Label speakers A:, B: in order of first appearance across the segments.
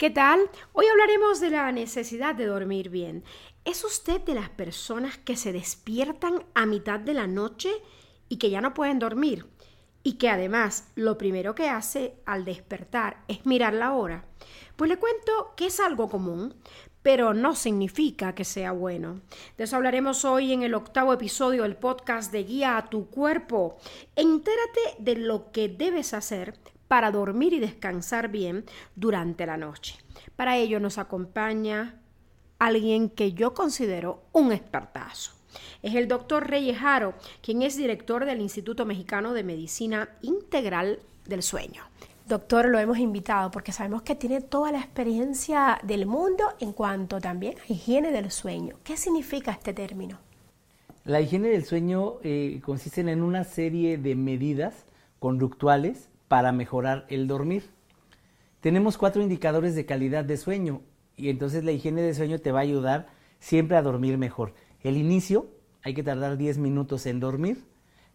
A: ¿Qué tal? Hoy hablaremos de la necesidad de dormir bien. ¿Es usted de las personas que se despiertan a mitad de la noche y que ya no pueden dormir? Y que además lo primero que hace al despertar es mirar la hora. Pues le cuento que es algo común, pero no significa que sea bueno. De eso hablaremos hoy en el octavo episodio del podcast de Guía a tu cuerpo. Entérate de lo que debes hacer para dormir y descansar bien durante la noche. Para ello nos acompaña alguien que yo considero un expertazo. Es el doctor Reyes Jaro, quien es director del Instituto Mexicano de Medicina Integral del Sueño. Doctor, lo hemos invitado porque sabemos que tiene toda la experiencia del mundo en cuanto también a higiene del sueño. ¿Qué significa este término?
B: La higiene del sueño eh, consiste en una serie de medidas conductuales para mejorar el dormir. Tenemos cuatro indicadores de calidad de sueño y entonces la higiene de sueño te va a ayudar siempre a dormir mejor. El inicio, hay que tardar 10 minutos en dormir.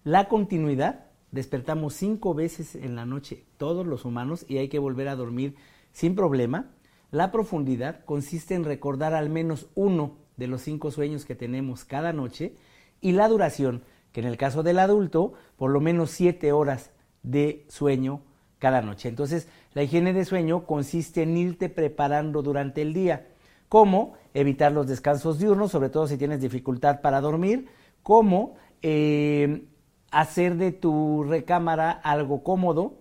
B: La continuidad, despertamos cinco veces en la noche todos los humanos y hay que volver a dormir sin problema. La profundidad consiste en recordar al menos uno de los cinco sueños que tenemos cada noche y la duración, que en el caso del adulto, por lo menos siete horas de sueño cada noche. Entonces, la higiene de sueño consiste en irte preparando durante el día. ¿Cómo? Evitar los descansos diurnos, sobre todo si tienes dificultad para dormir. ¿Cómo? Eh, hacer de tu recámara algo cómodo,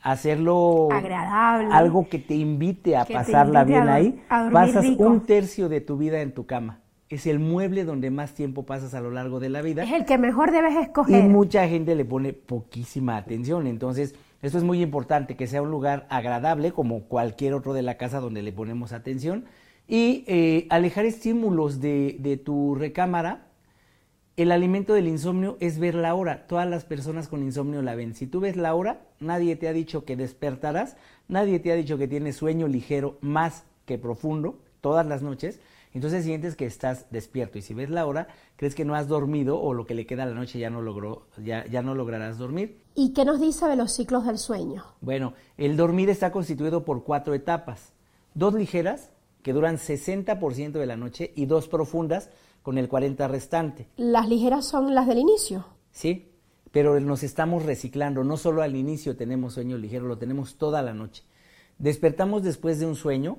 B: hacerlo
A: agradable,
B: algo que te invite a pasarla bien ahí. Pasas un tercio de tu vida en tu cama es el mueble donde más tiempo pasas a lo largo de la vida.
A: Es el que mejor debes escoger.
B: Y mucha gente le pone poquísima atención. Entonces, esto es muy importante, que sea un lugar agradable, como cualquier otro de la casa donde le ponemos atención. Y eh, alejar estímulos de, de tu recámara. El alimento del insomnio es ver la hora. Todas las personas con insomnio la ven. Si tú ves la hora, nadie te ha dicho que despertarás, nadie te ha dicho que tienes sueño ligero más que profundo todas las noches. Entonces sientes que estás despierto y si ves la hora, crees que no has dormido o lo que le queda a la noche ya no logró, ya, ya no lograrás dormir.
A: ¿Y qué nos dice de los ciclos del sueño?
B: Bueno, el dormir está constituido por cuatro etapas. Dos ligeras, que duran 60% de la noche, y dos profundas, con el 40% restante.
A: ¿Las ligeras son las del inicio?
B: Sí, pero nos estamos reciclando. No solo al inicio tenemos sueño ligero, lo tenemos toda la noche. Despertamos después de un sueño,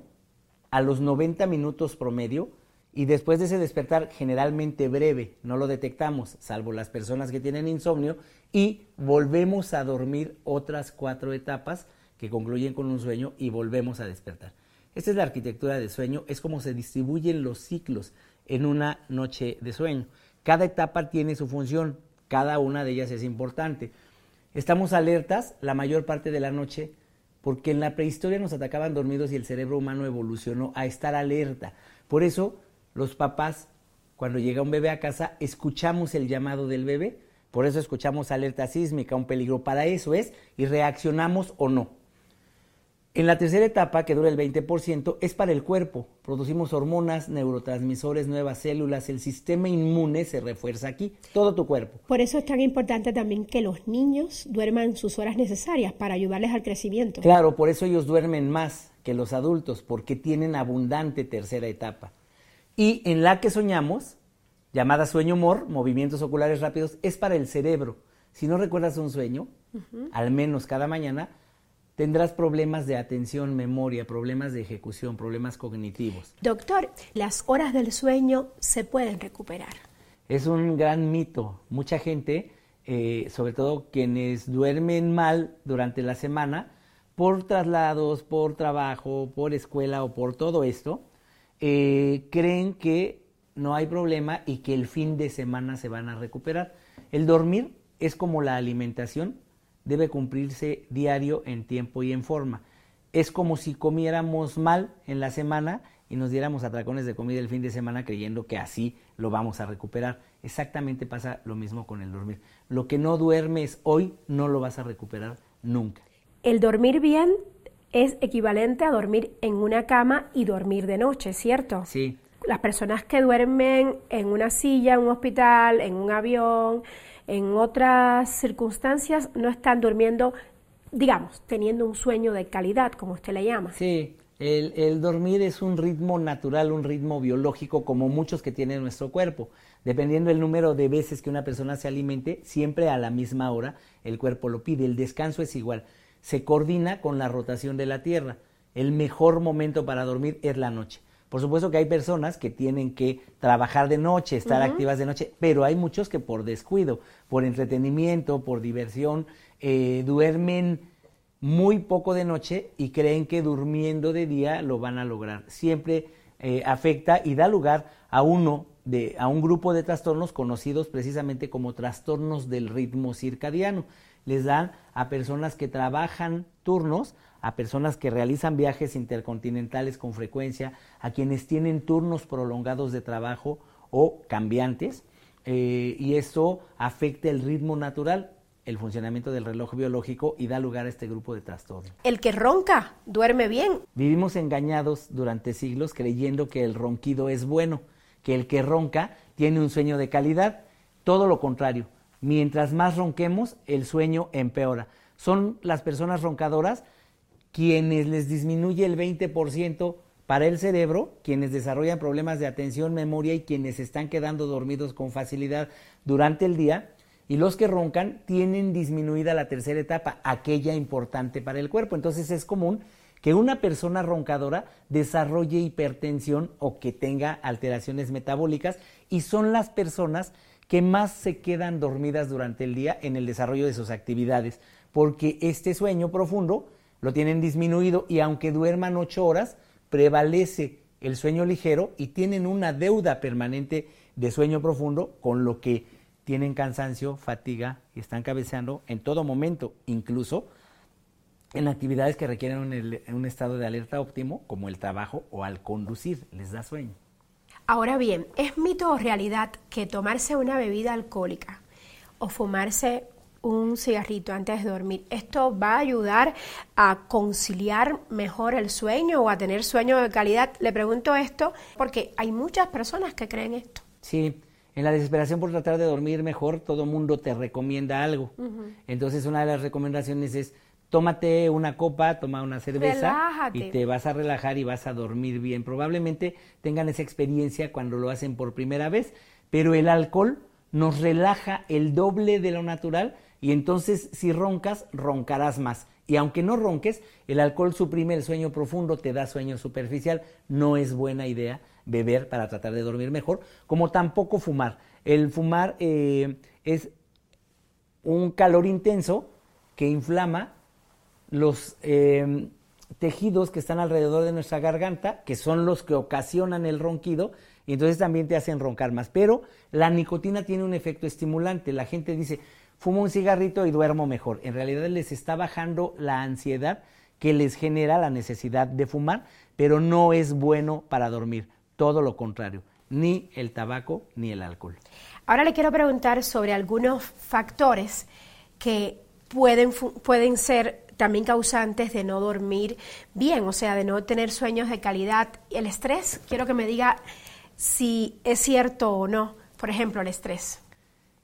B: a los 90 minutos promedio y después de ese despertar generalmente breve, no lo detectamos, salvo las personas que tienen insomnio, y volvemos a dormir otras cuatro etapas que concluyen con un sueño y volvemos a despertar. Esta es la arquitectura de sueño, es como se distribuyen los ciclos en una noche de sueño. Cada etapa tiene su función, cada una de ellas es importante. Estamos alertas la mayor parte de la noche porque en la prehistoria nos atacaban dormidos y el cerebro humano evolucionó a estar alerta. Por eso los papás, cuando llega un bebé a casa, escuchamos el llamado del bebé, por eso escuchamos alerta sísmica, un peligro para eso es, y reaccionamos o no. En la tercera etapa, que dura el 20%, es para el cuerpo. Producimos hormonas, neurotransmisores, nuevas células, el sistema inmune se refuerza aquí, todo tu cuerpo.
A: Por eso es tan importante también que los niños duerman sus horas necesarias para ayudarles al crecimiento.
B: Claro, por eso ellos duermen más que los adultos, porque tienen abundante tercera etapa. Y en la que soñamos, llamada sueño humor, movimientos oculares rápidos, es para el cerebro. Si no recuerdas un sueño, al menos cada mañana, tendrás problemas de atención, memoria, problemas de ejecución, problemas cognitivos.
A: Doctor, ¿las horas del sueño se pueden recuperar?
B: Es un gran mito. Mucha gente, eh, sobre todo quienes duermen mal durante la semana, por traslados, por trabajo, por escuela o por todo esto, eh, creen que no hay problema y que el fin de semana se van a recuperar. El dormir es como la alimentación, debe cumplirse diario en tiempo y en forma. Es como si comiéramos mal en la semana y nos diéramos atracones de comida el fin de semana creyendo que así lo vamos a recuperar. Exactamente pasa lo mismo con el dormir. Lo que no duermes hoy no lo vas a recuperar nunca.
A: El dormir bien es equivalente a dormir en una cama y dormir de noche, ¿cierto?
B: Sí.
A: Las personas que duermen en una silla, en un hospital, en un avión, en otras circunstancias no están durmiendo digamos, teniendo un sueño de calidad, como usted le llama.
B: Sí, el, dormir es un ritmo natural, un ritmo biológico, como muchos que tiene nuestro cuerpo. Dependiendo del número de veces que una persona se alimente, siempre a la misma hora el cuerpo lo pide. El descanso es igual. Se coordina con la rotación de la Tierra. El mejor momento para dormir es la noche. Por supuesto que hay personas que tienen que trabajar de noche, estar activas de noche, pero hay muchos que por descuido, por entretenimiento, por diversión, eh, duermen muy poco de noche y creen que durmiendo de día lo van a lograr. Siempre eh, afecta y da lugar a uno de, a un grupo de trastornos conocidos precisamente como trastornos del ritmo circadiano. Les dan a personas que trabajan turnos, a personas que realizan viajes intercontinentales con frecuencia, a quienes tienen turnos prolongados de trabajo o cambiantes, eh, y eso afecta el ritmo natural el funcionamiento del reloj biológico y da lugar a este grupo de trastornos.
A: El que ronca duerme bien.
B: Vivimos engañados durante siglos creyendo que el ronquido es bueno, que el que ronca tiene un sueño de calidad. Todo lo contrario. Mientras más ronquemos, el sueño empeora. Son las personas roncadoras quienes les disminuye el 20% para el cerebro, quienes desarrollan problemas de atención, memoria y quienes están quedando dormidos con facilidad durante el día y los que roncan tienen disminuida la tercera etapa, aquella importante para el cuerpo. Entonces es común que una persona roncadora desarrolle hipertensión o que tenga alteraciones metabólicas y son las personas que más se quedan dormidas durante el día en el desarrollo de sus actividades, porque este sueño profundo lo tienen disminuido y aunque duerman ocho horas, prevalece el sueño ligero y tienen una deuda permanente de sueño profundo, con lo que tienen cansancio, fatiga y están cabeceando en todo momento, incluso en actividades que requieren un, estado de alerta óptimo, como el trabajo o al conducir, les da sueño.
A: Ahora bien, ¿es mito o realidad que tomarse una bebida alcohólica o fumarse un cigarrito antes de dormir, esto va a ayudar a conciliar mejor el sueño o a tener sueño de calidad? Le pregunto esto porque hay muchas personas que creen esto.
B: Sí, en la desesperación por tratar de dormir mejor, todo mundo te recomienda algo. Entonces, una de las recomendaciones es tómate una copa, toma una cerveza y te vas a relajar y vas a dormir bien. Probablemente tengan esa experiencia cuando lo hacen por primera vez, pero el alcohol nos relaja el doble de lo natural y entonces si roncas, roncarás más. Y aunque no ronques, el alcohol suprime el sueño profundo, te da sueño superficial, no es buena idea beber para tratar de dormir mejor, como tampoco fumar. El fumar eh, es un calor intenso que inflama los eh, tejidos que están alrededor de nuestra garganta, que son los que ocasionan el ronquido, y entonces también te hacen roncar más. Pero la nicotina tiene un efecto estimulante. La gente dice, fumo un cigarrito y duermo mejor. En realidad les está bajando la ansiedad que les genera la necesidad de fumar, pero no es bueno para dormir todo lo contrario, ni el tabaco ni el alcohol.
A: Ahora le quiero preguntar sobre algunos factores que pueden, pueden ser también causantes de no dormir bien, o sea, de no tener sueños de calidad. El estrés, quiero que me diga si es cierto o no, por ejemplo, el estrés.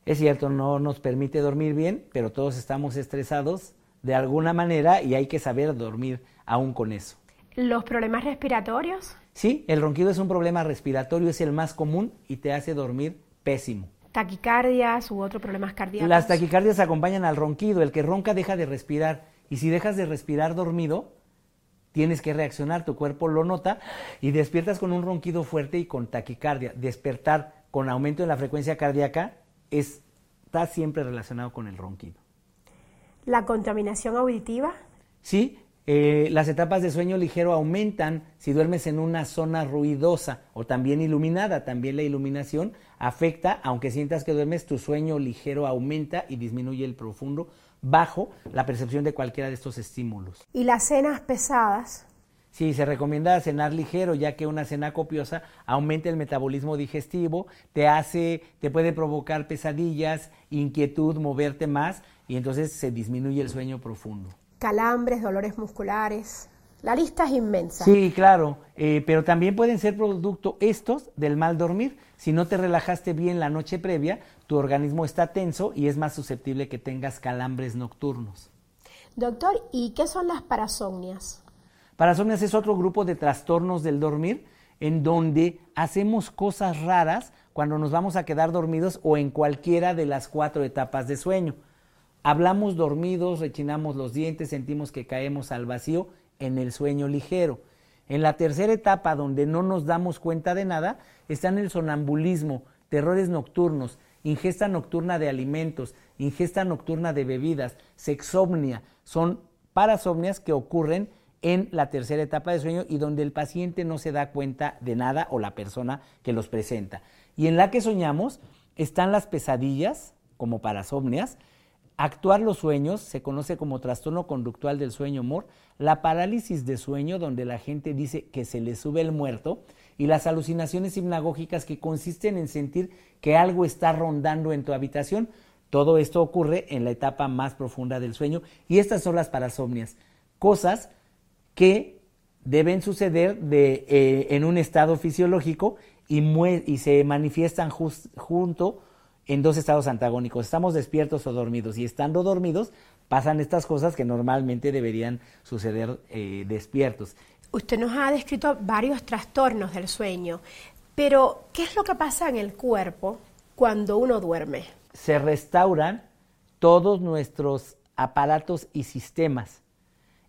B: Es cierto, no nos permite dormir bien, pero todos estamos estresados de alguna manera y hay que saber dormir aún con eso.
A: ¿Los problemas respiratorios?
B: Sí, el ronquido es un problema respiratorio, es el más común y te hace dormir pésimo.
A: ¿Taquicardias u otros problemas cardíacos?
B: Las taquicardias acompañan al ronquido. El que ronca deja de respirar. Y si dejas de respirar dormido, tienes que reaccionar, tu cuerpo lo nota y despiertas con un ronquido fuerte y con taquicardia. Despertar con aumento en la frecuencia cardíaca está siempre relacionado con el ronquido.
A: ¿La contaminación auditiva?
B: Sí, eh, las etapas de sueño ligero aumentan si duermes en una zona ruidosa o también iluminada. También la iluminación afecta, aunque sientas que duermes, tu sueño ligero aumenta y disminuye el profundo bajo la percepción de cualquiera de estos estímulos.
A: ¿Y las cenas pesadas?
B: Sí, se recomienda cenar ligero, ya que una cena copiosa aumenta el metabolismo digestivo, te hace, te puede provocar pesadillas, inquietud, moverte más y entonces se disminuye el sueño profundo
A: calambres, dolores musculares. La lista es inmensa.
B: Sí, claro, eh, pero también pueden ser producto estos del mal dormir. Si no te relajaste bien la noche previa, tu organismo está tenso y es más susceptible que tengas calambres nocturnos.
A: Doctor, ¿y qué son las parasomnias?
B: Parasomnias es otro grupo de trastornos del dormir en donde hacemos cosas raras cuando nos vamos a quedar dormidos o en cualquiera de las cuatro etapas de sueño. Hablamos dormidos, rechinamos los dientes, sentimos que caemos al vacío en el sueño ligero. En la tercera etapa, donde no nos damos cuenta de nada, está en el sonambulismo, terrores nocturnos, ingesta nocturna de alimentos, ingesta nocturna de bebidas, sexomnia. Son parasomnias que ocurren en la tercera etapa de sueño y donde el paciente no se da cuenta de nada o la persona que los presenta. Y en la que soñamos están las pesadillas, como parasomnias, actuar los sueños, se conoce como trastorno conductual del sueño humor, la parálisis de sueño, donde la gente dice que se le sube el muerto, y las alucinaciones hipnagógicas que consisten en sentir que algo está rondando en tu habitación. Todo esto ocurre en la etapa más profunda del sueño. Y estas son las parasomnias, cosas que deben suceder de, eh, en un estado fisiológico y, y se manifiestan junto en dos estados antagónicos. Estamos despiertos o dormidos y estando dormidos pasan estas cosas que normalmente deberían suceder eh, despiertos.
A: Usted nos ha descrito varios trastornos del sueño, pero ¿qué es lo que pasa en el cuerpo cuando uno duerme?
B: Se restauran todos nuestros aparatos y sistemas.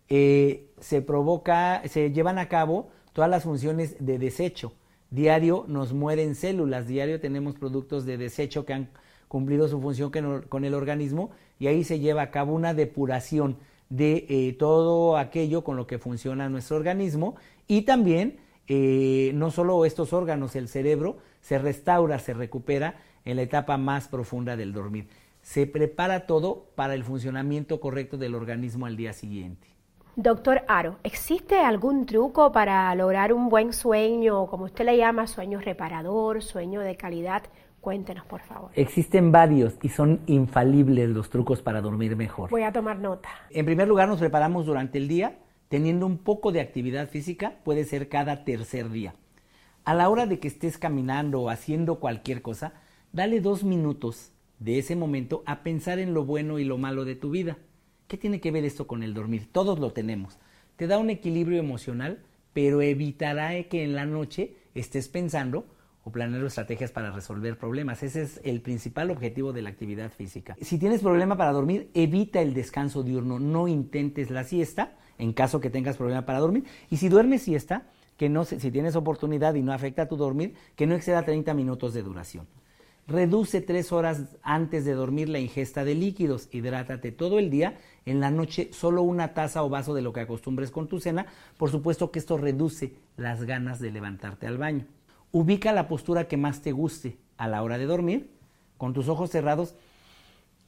B: Eh, se provoca, se llevan a cabo todas las funciones de desecho. Diario nos mueren células, diario tenemos productos de desecho que han cumplido su función con el organismo y ahí se lleva a cabo una depuración de eh, todo aquello con lo que funciona nuestro organismo y también eh, no solo estos órganos, el cerebro se restaura, se recupera en la etapa más profunda del dormir. Se prepara todo para el funcionamiento correcto del organismo al día siguiente.
A: Doctor Aro, ¿existe algún truco para lograr un buen sueño, como usted le llama, sueño reparador, sueño de calidad? Cuéntenos, por favor.
B: Existen varios y son infalibles los trucos para dormir mejor.
A: Voy a tomar nota.
B: En primer lugar, nos preparamos durante el día teniendo un poco de actividad física, puede ser cada tercer día. A la hora de que estés caminando o haciendo cualquier cosa, dale dos minutos de ese momento a pensar en lo bueno y lo malo de tu vida. ¿Qué tiene que ver esto con el dormir? Todos lo tenemos. Te da un equilibrio emocional, pero evitará que en la noche estés pensando o planear estrategias para resolver problemas. Ese es el principal objetivo de la actividad física. Si tienes problema para dormir, evita el descanso diurno, no intentes la siesta en caso que tengas problema para dormir. Y si duermes siesta, que no si tienes oportunidad y no afecta a tu dormir, que no exceda 30 minutos de duración. Reduce tres horas antes de dormir la ingesta de líquidos. Hidrátate todo el día. En la noche solo una taza o vaso de lo que acostumbres con tu cena. Por supuesto que esto reduce las ganas de levantarte al baño. Ubica la postura que más te guste a la hora de dormir, con tus ojos cerrados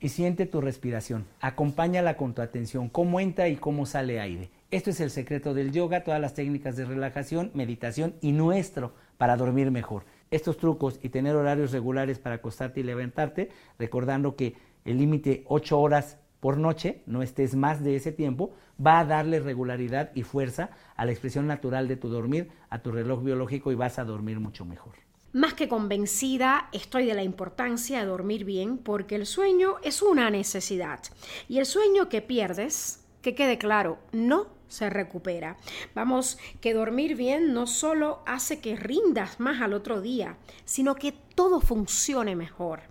B: y siente tu respiración. Acompáñala con tu atención, cómo entra y cómo sale aire. Esto es el secreto del yoga, todas las técnicas de relajación, meditación y nuestro para dormir mejor. Estos trucos y tener horarios regulares para acostarte y levantarte, recordando que el límite 8 horas por noche, no estés más de ese tiempo, va a darle regularidad y fuerza a la expresión natural de tu dormir, a tu reloj biológico y vas a dormir mucho mejor.
A: Más que convencida estoy de la importancia de dormir bien porque el sueño es una necesidad y el sueño que pierdes, que quede claro, no se recupera. Vamos, que dormir bien no solo hace que rindas más al otro día, sino que todo funcione mejor.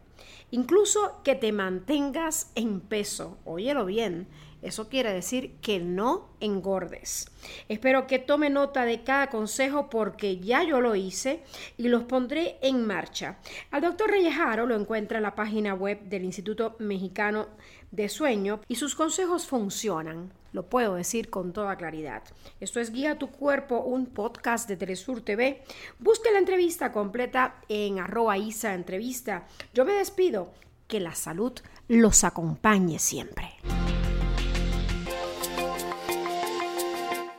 A: Incluso que te mantengas en peso. Óyelo bien. Eso quiere decir que no engordes. Espero que tome nota de cada consejo porque ya yo lo hice y los pondré en marcha. Al doctor Reyejaro lo encuentra en la página web del Instituto Mexicano de Sueño y sus consejos funcionan. Lo puedo decir con toda claridad. Esto es Guía tu Cuerpo, un podcast de Telesur TV. Busque la entrevista completa en arroba Isa Entrevista. Yo me despido. Que la salud los acompañe siempre.